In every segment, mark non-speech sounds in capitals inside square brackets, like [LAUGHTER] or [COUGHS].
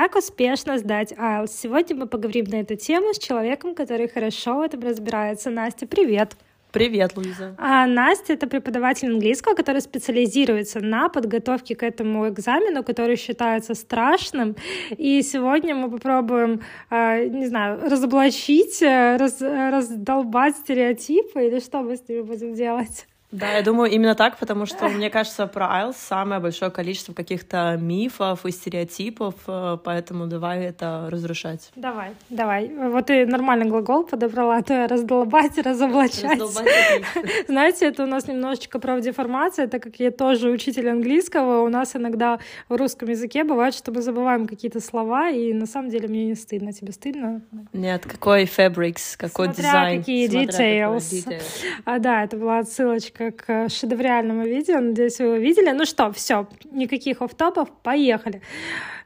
Как успешно сдать IELTS? Сегодня мы поговорим на эту тему с человеком, который хорошо в этом разбирается. Настя, привет! Привет, Луиза. А Настя — это преподаватель английского, который специализируется на подготовке к этому экзамену, который считается страшным. И сегодня мы попробуем, а, не знаю, разоблачить, э, раз, раздолбать стереотипы или что мы с ними будем делать? Да, я думаю именно так, потому что, мне кажется, про IELTS самое большое количество каких-то мифов и стереотипов, э, поэтому давай это разрушать. Давай, давай. Вот ты нормальный глагол подобрала, а то я раздолбать, разоблачать. Раздолбать [LAUGHS] Знаете, это у нас немножечко правдеформация, так как я тоже учитель английского, у нас иногда в русском языке бывает, что мы забываем какие-то слова, и на самом деле мне не стыдно. Тебе стыдно? Нет, какой fabrics, какой Смотря дизайн. какие Смотря details. Какой details. А, да, это была отсылочка как к шедевральному видео. Надеюсь, вы его видели. Ну что, все, никаких офтопов, поехали.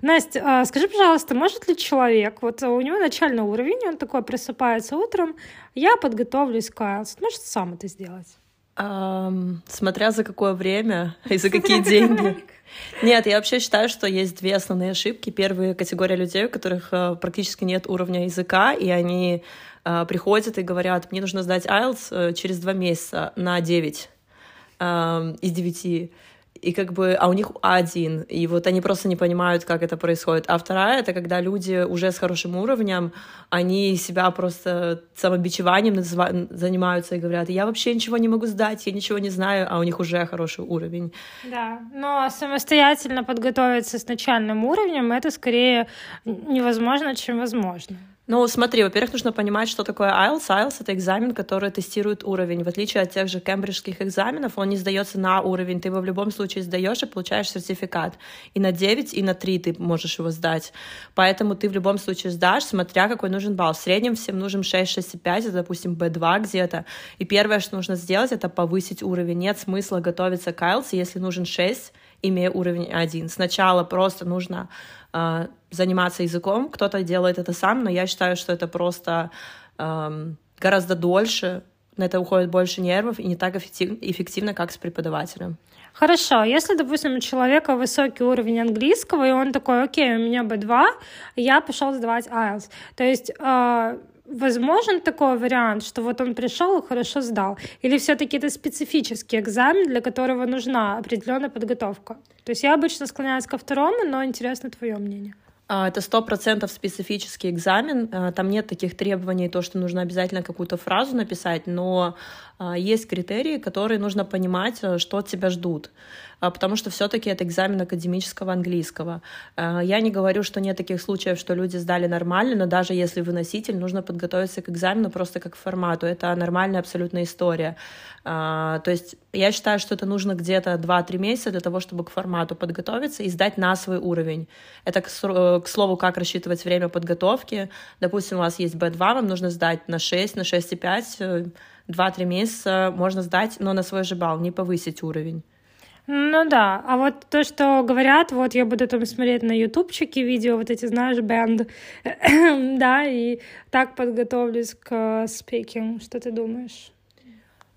Настя, а, скажи, пожалуйста, может ли человек, вот у него начальный уровень, он такой просыпается утром, я подготовлюсь к IELTS, может сам это сделать? Um, смотря за какое время [LAUGHS] и за какие деньги. Нет, я вообще считаю, что есть две основные ошибки. Первая категория людей, у которых э, практически нет уровня языка, и они э, приходят и говорят, мне нужно сдать IELTS э, через два месяца на 9 э, из 9 и как бы, а у них один, и вот они просто не понимают, как это происходит. А вторая — это когда люди уже с хорошим уровнем, они себя просто самобичеванием занимаются и говорят, я вообще ничего не могу сдать, я ничего не знаю, а у них уже хороший уровень. Да, но самостоятельно подготовиться с начальным уровнем — это скорее невозможно, чем возможно. Ну, смотри, во-первых, нужно понимать, что такое IELTS. IELTS — это экзамен, который тестирует уровень. В отличие от тех же кембриджских экзаменов, он не сдается на уровень. Ты его в любом случае сдаешь и получаешь сертификат. И на 9, и на 3 ты можешь его сдать. Поэтому ты в любом случае сдашь, смотря какой нужен балл. В среднем всем нужен 6, 6,5, это, допустим, B2 где-то. И первое, что нужно сделать, это повысить уровень. Нет смысла готовиться к IELTS, если нужен 6, имея уровень 1. Сначала просто нужно э, заниматься языком, кто-то делает это сам, но я считаю, что это просто э, гораздо дольше, на это уходит больше нервов и не так эффективно, эффективно как с преподавателем. Хорошо, если, допустим, у человека высокий уровень английского, и он такой, окей, у меня B2, я пошел сдавать IELTS. То есть э, возможен такой вариант, что вот он пришел и хорошо сдал? Или все-таки это специфический экзамен, для которого нужна определенная подготовка? То есть я обычно склоняюсь ко второму, но интересно твое мнение. А, это сто процентов специфический экзамен. А, там нет таких требований, то, что нужно обязательно какую-то фразу написать, но есть критерии, которые нужно понимать, э, что от тебя ждут. Потому что все-таки это экзамен академического английского. Я не говорю, что нет таких случаев, что люди сдали нормально, но даже если вы носитель, нужно подготовиться к экзамену просто как к формату. Это нормальная абсолютная история. То есть я считаю, что это нужно где-то 2-3 месяца для того, чтобы к формату подготовиться и сдать на свой уровень. Это, к э, слову, как рассчитывать время подготовки. Допустим, у вас есть B2, вам нужно сдать на 6, на 6,5, 2-3 месяца можно сдать, но на свой же балл, не повысить уровень. Ну да, а вот то, что говорят, вот я буду там смотреть на ютубчике видео, вот эти, знаешь, бенд, [COUGHS] да, и так подготовлюсь к спикинг. Что ты думаешь?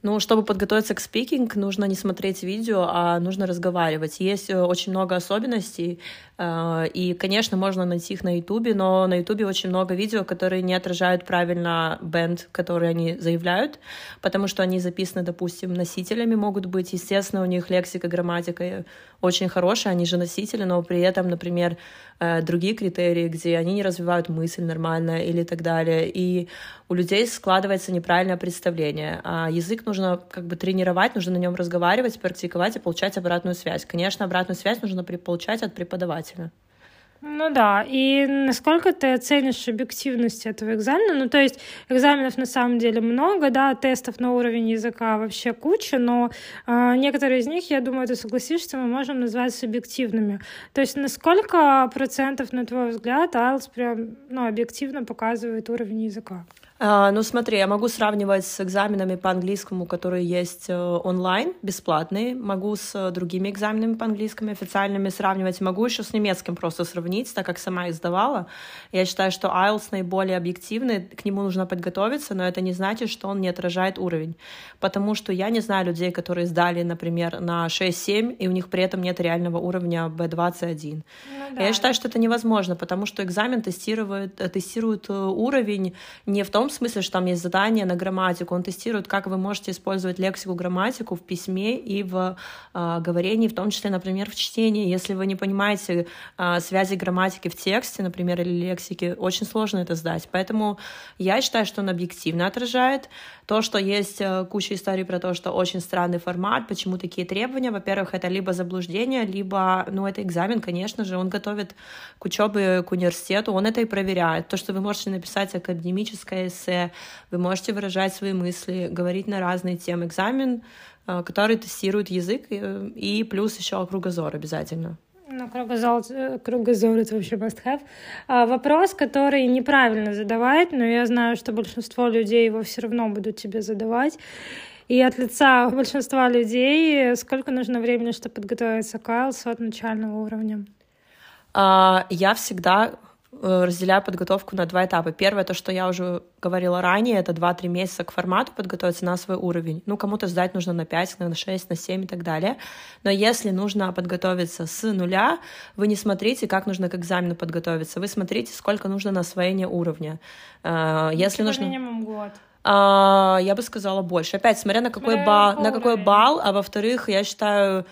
Ну, чтобы подготовиться к спикинг, нужно не смотреть видео, а нужно разговаривать. Есть э, очень много особенностей, э, и, конечно, можно найти их на Ютубе, но на Ютубе очень много видео, которые не отражают правильно бенд, который они заявляют, потому что они записаны, допустим, носителями могут быть. Естественно, у них лексика, грамматика очень хорошая, они же носители, но при этом, например, э, другие критерии, где они не развивают мысль нормально или так далее. И у людей складывается неправильное представление. А язык нужно как бы тренировать, нужно на нем разговаривать, практиковать и получать обратную связь. Конечно, обратную связь нужно получать от преподавателя. Ну да, и насколько ты оценишь объективность этого экзамена? Ну, то есть экзаменов на самом деле много, да, тестов на уровень языка вообще куча, но э, некоторые из них, я думаю, ты согласишься, мы можем назвать субъективными. То есть на сколько процентов, на твой взгляд, IELTS прям, ну, объективно показывает уровень языка? А, ну, смотри, я могу сравнивать с экзаменами по английскому, которые есть э, онлайн, бесплатные. Могу с э, другими экзаменами по английскому официальными сравнивать. Могу еще с немецким просто сравнить, так как сама их сдавала. Я считаю, что IELTS наиболее объективный, к нему нужно подготовиться, но это не значит, что он не отражает уровень. Потому что я не знаю людей, которые сдали, например, на 6-7, и у них при этом нет реального уровня B21. Ну, да. Я считаю, что это невозможно, потому что экзамен тестирует, э, тестирует уровень не в том смысле, что там есть задание на грамматику. Он тестирует, как вы можете использовать лексику, грамматику в письме и в э, говорении, в том числе, например, в чтении. Если вы не понимаете э, связи грамматики в тексте, например, или лексики, очень сложно это сдать. Поэтому я считаю, что он объективно отражает то, что есть э, куча историй про то, что очень странный формат, почему такие требования. Во-первых, это либо заблуждение, либо, ну, это экзамен, конечно же, он готовит к учебе, к университету, он это и проверяет. То, что вы можете написать академическое эссе, вы можете выражать свои мысли, говорить на разные темы. Экзамен, э, который тестирует язык э, и плюс еще кругозор обязательно. Ну, кругозор, э, кругозор это вообще must have. А, вопрос, который неправильно задавать, но я знаю, что большинство людей его все равно будут тебе задавать. И от лица большинства людей сколько нужно времени, чтобы подготовиться к IELTS от начального уровня? А, я всегда разделяю подготовку на два этапа. Первое, то, что я уже говорила ранее, это 2-3 месяца к формату подготовиться на свой уровень. Ну, кому-то сдать нужно на 5, на 6, на 7 и так далее. Но если нужно подготовиться с нуля, вы не смотрите, как нужно к экзамену подготовиться. Вы смотрите, сколько нужно на освоение уровня. Э, если нужно... минимум год. А, я бы сказала больше. Опять, смотря на какой, ба... на какой балл, а во-вторых, я считаю,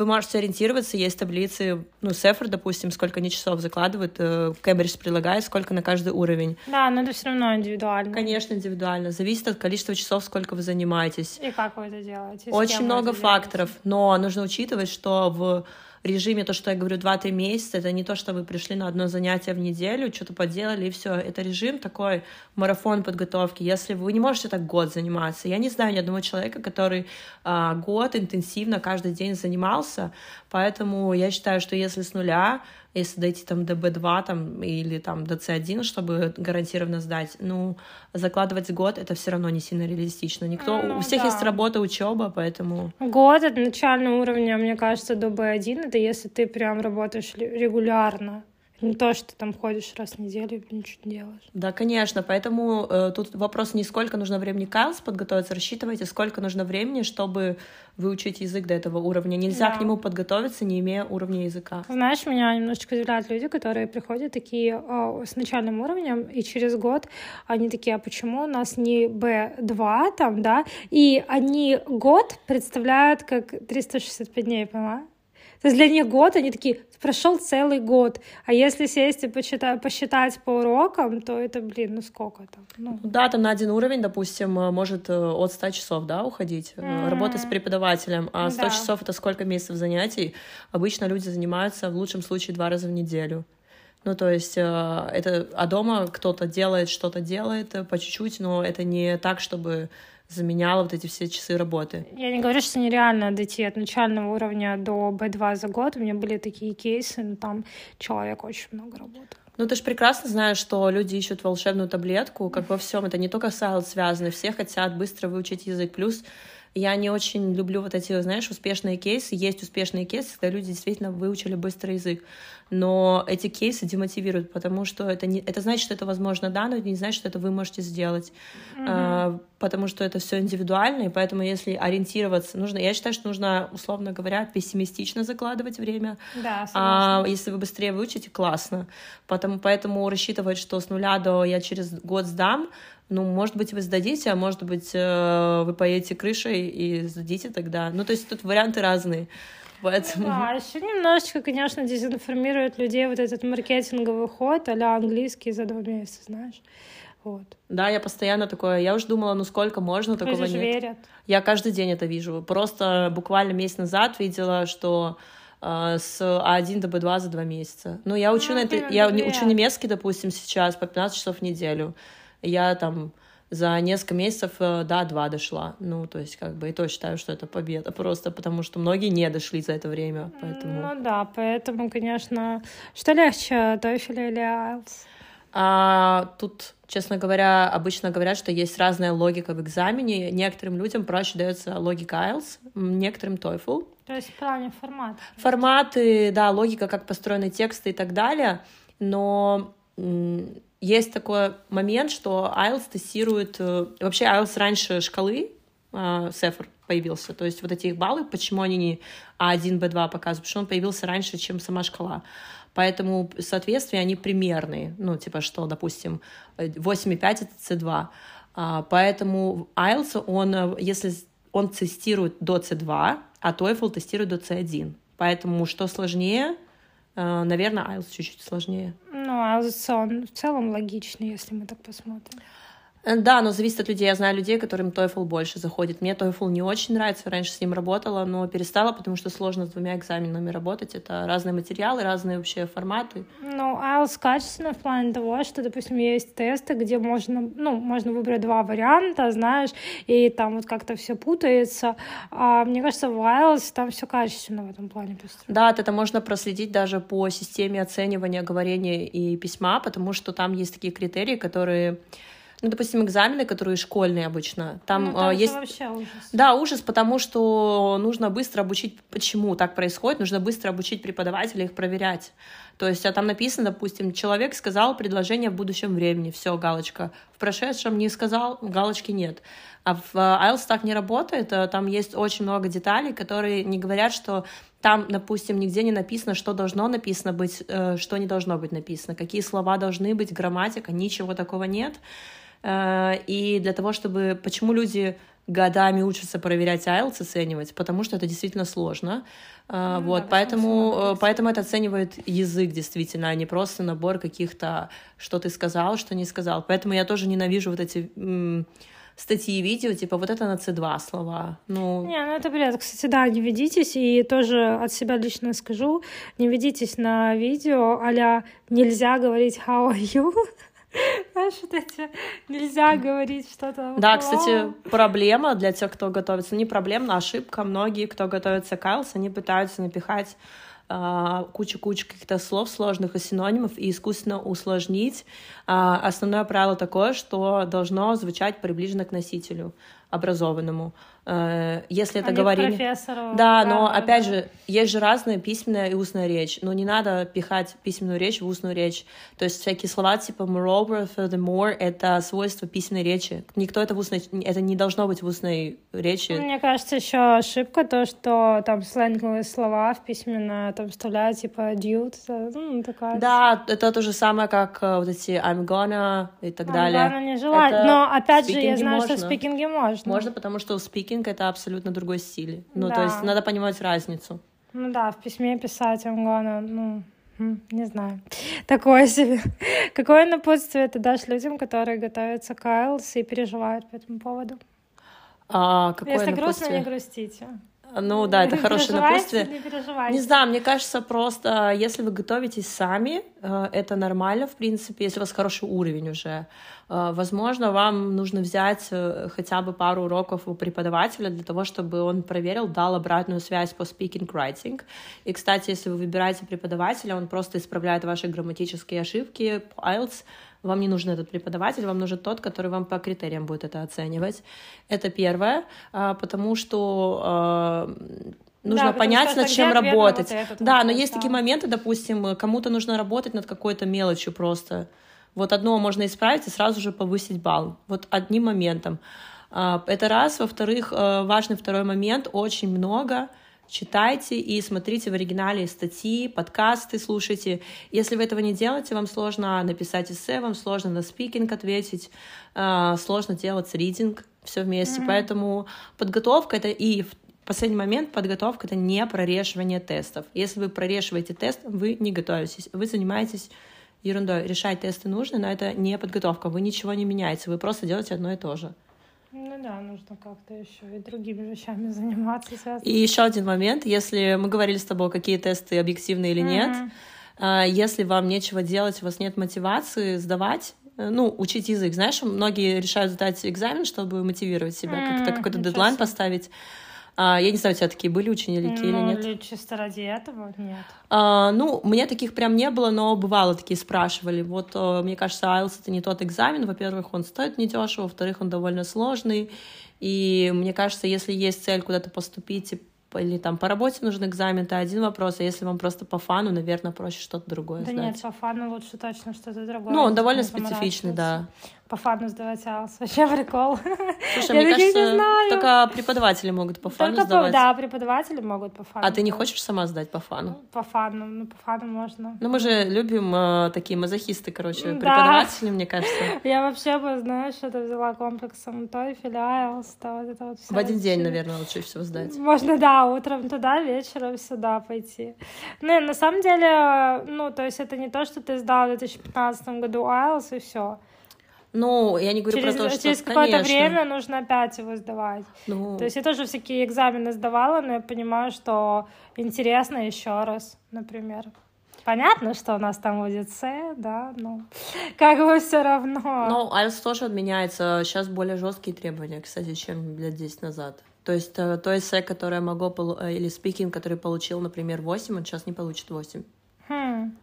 вы можете ориентироваться, есть таблицы, ну, Сефер, допустим, сколько они часов закладывают, э, Кембридж прилагает, сколько на каждый уровень. Да, но это все равно индивидуально. Конечно, индивидуально. Зависит от количества часов, сколько вы занимаетесь. И как вы это делаете. Очень много факторов, но нужно учитывать, что в режиме, то, что я говорю, 2-3 месяца, это не то, что вы пришли на одно занятие в неделю, что-то поделали, и все. Это режим такой, марафон подготовки. Если вы не можете так год заниматься, я не знаю ни одного человека, который а, год интенсивно каждый день занимался, поэтому я считаю, что если с нуля если дойти там до B2 там, или там до C1, чтобы гарантированно сдать, ну, закладывать год это все равно не сильно реалистично. Никто, ну, у всех да. есть работа, учеба, поэтому... Год от начального уровня, мне кажется, до B1, это если ты прям работаешь регулярно. Не то, что там ходишь раз в неделю и ничего не делаешь. Да, конечно. Поэтому э, тут вопрос не сколько нужно времени к подготовиться, рассчитывайте, сколько нужно времени, чтобы выучить язык до этого уровня. Нельзя да. к нему подготовиться, не имея уровня языка. Знаешь, меня немножечко удивляют люди, которые приходят такие о, с начальным уровнем, и через год они такие, а почему у нас не B2 там, да? И они год представляют как 365 дней, понимаешь? То есть для них год, они такие, прошел целый год. А если сесть и посчитать, посчитать по урокам, то это, блин, ну сколько там? Ну. Да, там на один уровень, допустим, э, может э, от 100 часов, да, уходить. Mm-hmm. Работа с преподавателем. А 100 да. часов — это сколько месяцев занятий? Обычно люди занимаются в лучшем случае два раза в неделю. Ну, то есть это, а дома кто-то делает, что-то делает по чуть-чуть, но это не так, чтобы заменяла вот эти все часы работы. Я не говорю, что нереально дойти от начального уровня до B2 за год. У меня были такие кейсы, но там человек очень много работал. Ну, ты же прекрасно знаешь, что люди ищут волшебную таблетку, как во всем. Это не только с IELTS связано. Все хотят быстро выучить язык. Плюс я не очень люблю вот эти, знаешь, успешные кейсы. Есть успешные кейсы, когда люди действительно выучили быстрый язык. Но эти кейсы демотивируют, потому что это, не, это значит, что это возможно, да, но это не значит, что это вы можете сделать. Mm-hmm. А, потому что это все индивидуально, и поэтому если ориентироваться, нужно, я считаю, что нужно, условно говоря, пессимистично закладывать время. Да, а если вы быстрее выучите, классно. Потому, поэтому рассчитывать, что с нуля до я через год сдам, ну, может быть, вы сдадите, а может быть, э, вы поедете крышей и сдадите тогда. Ну, то есть тут варианты разные. [LAUGHS] Поэтому... Да, еще немножечко, конечно, дезинформирует людей вот этот маркетинговый ход а английский за два месяца, знаешь. Вот. Да, я постоянно такое, я уже думала, ну сколько можно, Люди такого нет. верят. Я каждый день это вижу. Просто буквально месяц назад видела, что э, с А1 до Б2 за два месяца. Ну, я учу, ну, на это, я учу немецкий, допустим, сейчас по 15 часов в неделю я там за несколько месяцев э, до два дошла. Ну, то есть, как бы, и то считаю, что это победа просто, потому что многие не дошли за это время, поэтому... Ну да, поэтому, конечно... Что легче, TOEFL или IELTS? А, тут Честно говоря, обычно говорят, что есть разная логика в экзамене. Некоторым людям проще дается логика IELTS, некоторым TOEFL. То есть в плане формата. Форматы, да, логика, как построены тексты и так далее. Но есть такой момент, что IELTS тестирует... Э, вообще IELTS раньше шкалы, Сефер появился. То есть вот эти их баллы, почему они не А1, Б2 показывают? Потому что он появился раньше, чем сама шкала. Поэтому соответствия, они примерные. Ну, типа что, допустим, 8,5 — это C2. А, поэтому IELTS, он, э, если он тестирует до C2, а TOEFL тестирует до C1. Поэтому что сложнее, э, наверное, IELTS чуть-чуть сложнее. Ну, IELTS, он в целом логичный, если мы так посмотрим. Э, да, но зависит от людей. Я знаю людей, которым TOEFL больше заходит. Мне TOEFL не очень нравится. Раньше с ним работала, но перестала, потому что сложно с двумя экзаменами работать. Это разные материалы, разные вообще форматы. Ну, IELTS качественно в плане того, что, допустим, есть тесты, где можно, ну, можно выбрать два варианта, знаешь, и там вот как-то все путается. А мне кажется, в IELTS там все качественно в этом плане построено. Да, это можно проследить даже по системе оценивания говорения и письма, потому что там есть такие критерии, которые ну, допустим, экзамены, которые школьные обычно, там, ну, там есть... вообще ужас. Да, ужас, потому что нужно быстро обучить, почему так происходит, нужно быстро обучить преподавателя их проверять. То есть, а там написано, допустим, человек сказал предложение в будущем времени, все, галочка. В прошедшем не сказал, галочки нет. А в IELTS так не работает, а там есть очень много деталей, которые не говорят, что там, допустим, нигде не написано, что должно написано быть, э, что не должно быть написано, какие слова должны быть, грамматика, ничего такого нет. Э, и для того, чтобы... Почему люди годами учатся проверять IELTS, оценивать, потому что это действительно сложно. Э, ну, вот, да, поэтому, э, поэтому это оценивает язык действительно, а не просто набор каких-то, что ты сказал, что не сказал. Поэтому я тоже ненавижу вот эти статьи и видео, типа вот это на C2 слова. Ну... Не, ну это бред. Кстати, да, не ведитесь, и тоже от себя лично скажу, не ведитесь на видео а нельзя говорить how are you, [LAUGHS] Знаешь, вот эти нельзя говорить что-то. Да, кстати, проблема для тех, кто готовится. Не проблема, а ошибка. Многие, кто готовится к IELTS, они пытаются напихать а, кучу-кучу каких-то слов сложных и синонимов и искусственно усложнить. А, основное правило такое, что должно звучать приближенно к носителю образованному. Э, если это а говорение... Да, да, но да, опять да. же, есть же разная письменная и устная речь. Но не надо пихать письменную речь в устную речь. То есть всякие слова типа moreover, furthermore — это свойство письменной речи. Никто это в устной... Это не должно быть в устной речи. Мне кажется, еще ошибка то, что там сленговые слова в письменно там вставляют типа dude, ну, такая... Да, это то же самое, как э, вот эти I'm gonna и так I'm далее. Gonna не желать. Это но опять же, я знаю, можно. что в спикинге можно. Можно, потому что в спикинге speaking — это абсолютно другой стиль. Ну, да. то есть надо понимать разницу. Ну да, в письме писать Ангона, ну, не знаю. Такое себе. [LAUGHS] Какое напутствие ты дашь людям, которые готовятся к IELTS и переживают по этому поводу? А, какое Если напутствие? грустно, не грустите. Ну да, это хорошее напутствие. Не. Не знаю, мне кажется, просто если вы готовитесь сами, э, это нормально, в принципе, если у вас хороший уровень уже. Э, возможно, вам нужно взять э, хотя бы пару уроков у преподавателя для того, чтобы он проверил, дал обратную связь по speaking writing. И, кстати, если вы выбираете преподавателя, он просто исправляет ваши грамматические ошибки по IELTS, вам не нужен этот преподаватель, вам нужен тот, который вам по критериям будет это оценивать. Это первое, а, потому что а, нужно да, понять, над чем работать. Вот да, но есть да. такие моменты, допустим, кому-то нужно работать над какой-то мелочью просто. Вот одно можно исправить и сразу же повысить балл. Вот одним моментом. А, это раз. Во-вторых, важный второй момент. Очень много читайте и смотрите в оригинале статьи, подкасты слушайте. Если вы этого не делаете, вам сложно написать эссе, вам сложно на спикинг ответить, а, сложно делать ридинг, все вместе. Mm-hmm. Поэтому подготовка это и в последний момент подготовка это не прорешивание тестов. Если вы прорешиваете тест, вы не готовитесь, вы занимаетесь ерундой. Решать тесты нужно, но это не подготовка. Вы ничего не меняете, вы просто делаете одно и то же. Ну да, нужно как-то еще и другими вещами [LAUGHS] заниматься. Связанными. И еще один момент, если мы говорили с тобой, какие тесты объективны или нет, mm-hmm. если вам нечего делать, у вас нет мотивации сдавать, э, ну, учить язык. Знаешь, многие решают сдать экзамен, чтобы мотивировать себя, mm-hmm. как-то какой-то дедлайн поставить. А, я не знаю, у тебя такие были ученики ну, или нет? Или чисто ради этого нет. А, ну, мне таких прям не было, но бывало такие спрашивали. Вот, э, мне кажется, IELTS это не тот экзамен. Во-первых, он стоит недешево, во-вторых, он довольно сложный. И мне кажется, если есть цель куда-то поступить или там по работе нужен экзамен, это один вопрос, а если вам просто по фану, наверное, проще что-то другое Да сдать. нет, по фану лучше точно что-то другое. Ну, он довольно специфичный, да. По фану сдавать АЛС. Вообще прикол. Слушай, Я мне таких не кажется, знаю. только преподаватели могут по фану Только по- сдавать. да, преподаватели могут по фану. А ты не хочешь сама сдать по фану? По фану, ну по фану можно. Ну, мы же любим э, такие мазохисты, короче, Да. преподаватели, мне кажется. [LAUGHS] Я вообще бы, знаешь, это взяла комплексом TOEFL, IELTS, да, вот это вот всё. В один день, наверное, лучше всего сдать. Можно, да, утром туда, вечером сюда пойти. Ну, на самом деле, ну, то есть это не то, что ты сдал в 2015 году IELTS и все. Ну, я не говорю Через, про то, что, через какое-то конечно, время нужно опять его сдавать. ну, То есть я тоже всякие экзамены сдавала, но я понимаю, что интересно еще раз, например. Понятно, что у нас там будет С, да, но [LAUGHS] как бы все равно. Но IELTS тоже отменяется. Сейчас более жесткие требования, кстати, чем лет 10 назад. То есть э, то эссе, которое могло, полу- э, или спикинг, который получил, например, 8, он сейчас не получит 8. Хм.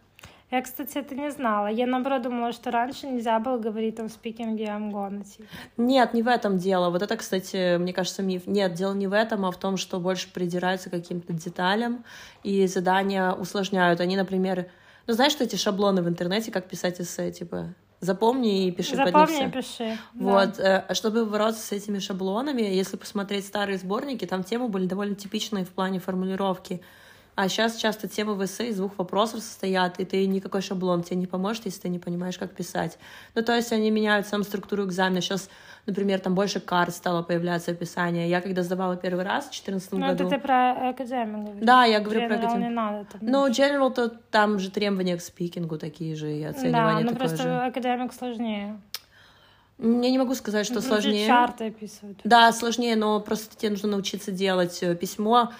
Я, кстати, это не знала. Я, наоборот, думала, что раньше нельзя было говорить там спикинге I'm gonna, типа. Нет, не в этом дело. Вот это, кстати, мне кажется, миф. Нет, дело не в этом, а в том, что больше придираются к каким-то деталям, и задания усложняют. Они, например, ну знаешь, что эти шаблоны в интернете, как писать эссе, типа, запомни и пиши под них Запомни и пиши. да. Вот, э, чтобы бороться с этими шаблонами, если посмотреть старые сборники, там темы были довольно типичные в плане формулировки. А сейчас часто темы в эссе из двух вопросов состоят, и ты никакой шаблон тебе не поможет, если ты не понимаешь, как писать. Ну, то есть они меняют сам структуру экзамена. Сейчас, например, там больше карт стало появляться описание. Я когда сдавала первый раз в 2014 Ну, году... это ты про академию говоришь. Да, я говорю про General академию. не надо там. Ну, general, то там же требования к спикингу такие же, и да, оценивание ну такое просто же. академик сложнее. Я не могу сказать, что Ну, сложнее. чарты описывают. Да, сложнее, но просто тебе нужно научиться делать э, письмо.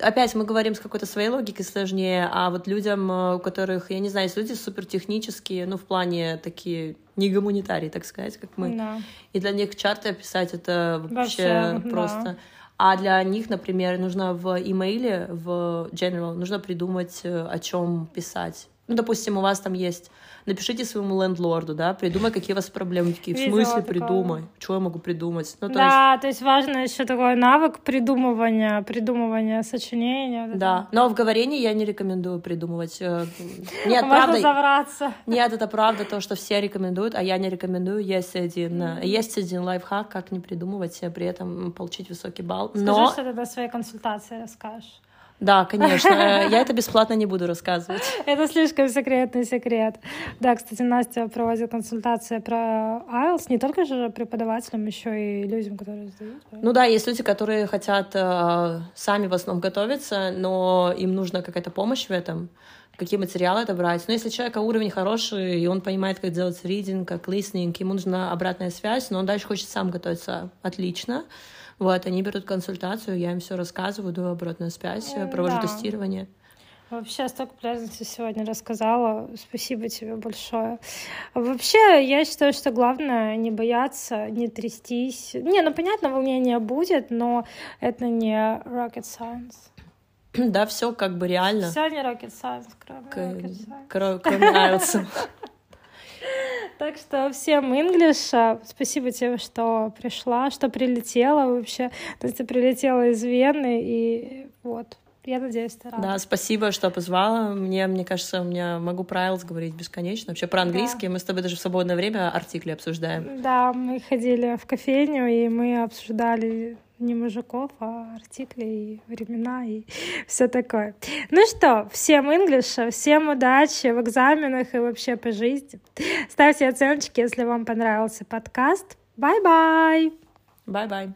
Опять мы говорим с какой-то своей логикой сложнее, а вот людям, э, у которых, я не знаю, есть люди супертехнические, ну, в плане такие не гуманитарии, так сказать, как мы. Да. И для них чарты описать это вообще, Вообще, да. просто. А для них, например, нужно в имейле, в general, нужно придумать, э, о чем писать. Ну, допустим, у вас там есть напишите своему лендлорду, да, придумай, какие у вас проблемы. Такие, в смысле придумай? Что я могу придумать? Ну, то есть да, то есть важно еще такой навык придумывания, придумывания сочинения. вот это. Да, но в говорении я не рекомендую придумывать. э, [LAUGHS] Нет, Можно правда, завраться. [LAUGHS] нет, это правда то, что все рекомендуют, а я не рекомендую. Есть один, э, есть один лайфхак, как не придумывать, а при этом получить высокий балл. Скажи, Но, что ты на своей консультации расскажешь. Да, конечно, э, я это бесплатно не буду рассказывать. [LAUGHS] Это слишком секретный секрет. Да, кстати, Настя проводит консультации про IELTS не только же преподавателям, еще и людям, которые сдают. Ну да, есть люди, которые хотят э, сами в основном готовиться, но им нужна какая-то помощь в этом, какие материалы это брать. Но если человека уровень хороший, и он понимает, как делать reading, как listening, ему нужна обратная связь, но он дальше хочет сам готовиться отлично. Вот, они берут консультацию, я им все рассказываю, даю обратную связь, провожу да. тестирование. Вообще столько полезности сегодня рассказала. Спасибо тебе большое. Вообще, я считаю, что главное не бояться, не трястись. Не, ну понятно, волнение будет, но это не rocket science. Да, все как бы реально, Все не rocket science, кроме к- rocket science. кро- кроме IELTS. [LAUGHS] Так что всем English. Спасибо тебе, что пришла, что прилетела вообще. То есть ты прилетела из Вены, и вот. Я надеюсь, ты рада. Да, спасибо, что позвала. Мне, мне кажется, у меня могу про IELTS говорить бесконечно. Вообще про английский. Мы с тобой даже в свободное время артикли обсуждаем. Да, мы ходили в кофейню, и мы обсуждали не мужиков, а артикли и времена и [LAUGHS] все такое. Ну что, всем English, всем удачи в экзаменах и вообще по жизни. Ставьте оценочки, если вам понравился подкаст. Bye-bye! Бай-бай.